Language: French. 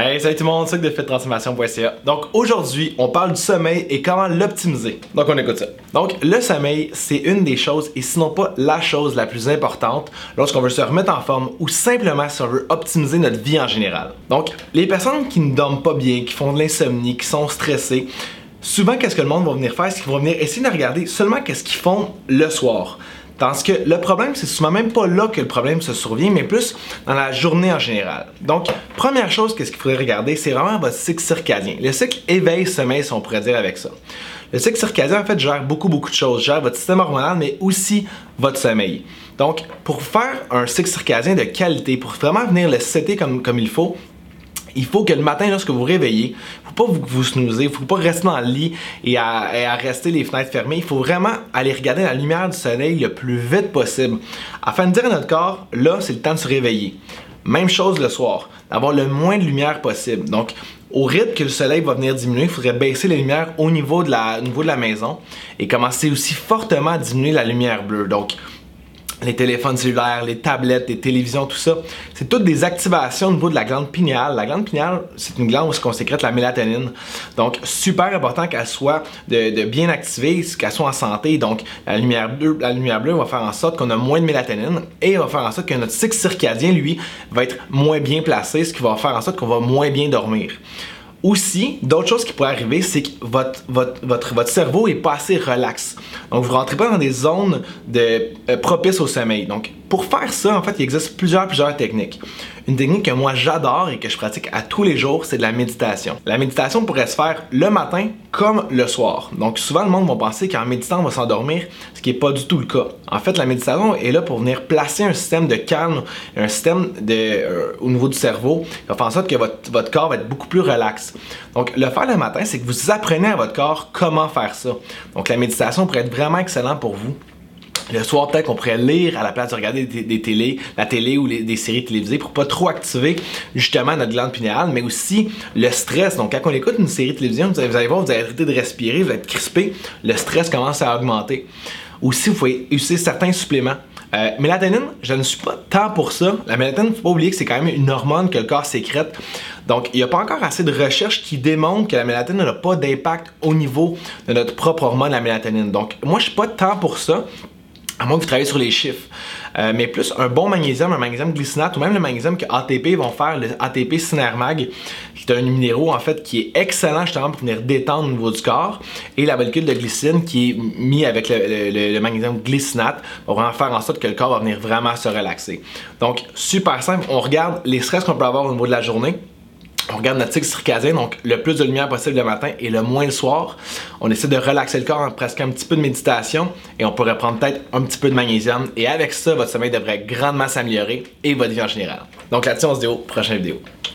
Hey, salut tout le monde, c'est de fittransformation.ca. Donc aujourd'hui, on parle du sommeil et comment l'optimiser. Donc on écoute ça. Donc le sommeil, c'est une des choses et sinon pas la chose la plus importante lorsqu'on veut se remettre en forme ou simplement si on veut optimiser notre vie en général. Donc les personnes qui ne dorment pas bien, qui font de l'insomnie, qui sont stressées, souvent qu'est-ce que le monde va venir faire, c'est qu'ils vont venir essayer de regarder seulement qu'est-ce qu'ils font le soir. Parce que le problème, c'est souvent même pas là que le problème se survient, mais plus dans la journée en général. Donc, première chose qu'est-ce qu'il faudrait regarder, c'est vraiment votre cycle circadien. Le cycle éveil-sommeil, si on pourrait dire avec ça. Le cycle circadien, en fait, gère beaucoup, beaucoup de choses. Gère votre système hormonal, mais aussi votre sommeil. Donc, pour faire un cycle circadien de qualité, pour vraiment venir le setter comme, comme il faut, il faut que le matin, lorsque vous réveillez, faut pas vous, vous snoozer, faut pas rester dans le lit et à, rester les fenêtres fermées. Il faut vraiment aller regarder la lumière du soleil le plus vite possible afin de dire à notre corps, là, c'est le temps de se réveiller. Même chose le soir, d'avoir le moins de lumière possible. Donc, au rythme que le soleil va venir diminuer, il faudrait baisser la lumière au niveau de la, au niveau de la maison et commencer aussi fortement à diminuer la lumière bleue. Donc, les téléphones cellulaires, les tablettes, les télévisions, tout ça, c'est toutes des activations au niveau de la glande pinéale. La glande pinéale, c'est une glande où on sécrète la mélatonine. Donc, super important qu'elle soit de, bien activée, qu'elle soit en santé. Donc, la lumière bleue, la lumière bleue va faire en sorte qu'on a moins de mélatonine et va faire en sorte que notre cycle circadien, lui, va être moins bien placé, ce qui va faire en sorte qu'on va moins bien dormir. Aussi, d'autres choses qui pourraient arriver, c'est que votre, votre, votre, votre, cerveau est pas assez relax. Donc, vous rentrez pas dans des zones de, euh, propices au sommeil. Donc, pour faire ça, en fait, il existe plusieurs, techniques. Une technique que moi j'adore et que je pratique à tous les jours, c'est de la méditation. La méditation pourrait se faire le matin comme le soir. Donc souvent le monde va penser qu'en méditant on va s'endormir, ce qui n'est pas du tout le cas. En fait, la méditation est là pour venir placer un système de calme, un système euh, au niveau du cerveau, qui va faire en sorte que votre, votre corps va être beaucoup plus relax. Donc le faire le matin, c'est que vous apprenez à votre corps comment faire ça. Donc la méditation pourrait être vraiment excellent pour vous. Le soir, peut-être qu'on pourrait lire à la place de regarder des, télés, la télé ou des séries télévisées pour pas trop activer justement notre glande pinéale, mais aussi le stress. Donc, quand on écoute une série de télévision, vous allez voir, vous allez arrêter de respirer, vous allez être crispé, le stress commence à augmenter. Aussi, vous pouvez utiliser certains suppléments. Euh, mélatonine, je ne suis pas tant pour ça. La mélatonine, faut pas oublier que c'est quand même une hormone que le corps sécrète. Donc, il n'y a pas encore assez de recherches qui démontrent que la mélatonine n'a pas d'impact au niveau de notre propre hormone, la mélatonine. Donc, moi, je suis pas tant pour ça à moins que vous travaillez sur les chiffres. Euh, mais plus un bon magnésium, un magnésium glycinate ou même le magnésium que ATP vont faire, le ATP Synermag, qui est un minéraux en fait qui est excellent justement pour venir détendre au niveau du corps, et la molécule de glycine qui est mis avec le, magnésium glycinate va vraiment faire en sorte que le corps va venir vraiment se relaxer. Donc super simple, on regarde les stress qu'on peut avoir au niveau de la journée on regarde notre cycle circadien, donc le plus de lumière possible le matin et le moins le soir. On essaie de relaxer le corps en presque un petit peu de méditation et on pourrait prendre peut-être un petit peu de magnésium. Et avec ça, votre sommeil devrait grandement s'améliorer et votre vie en général. Donc là-dessus, on se dit au prochaine vidéo.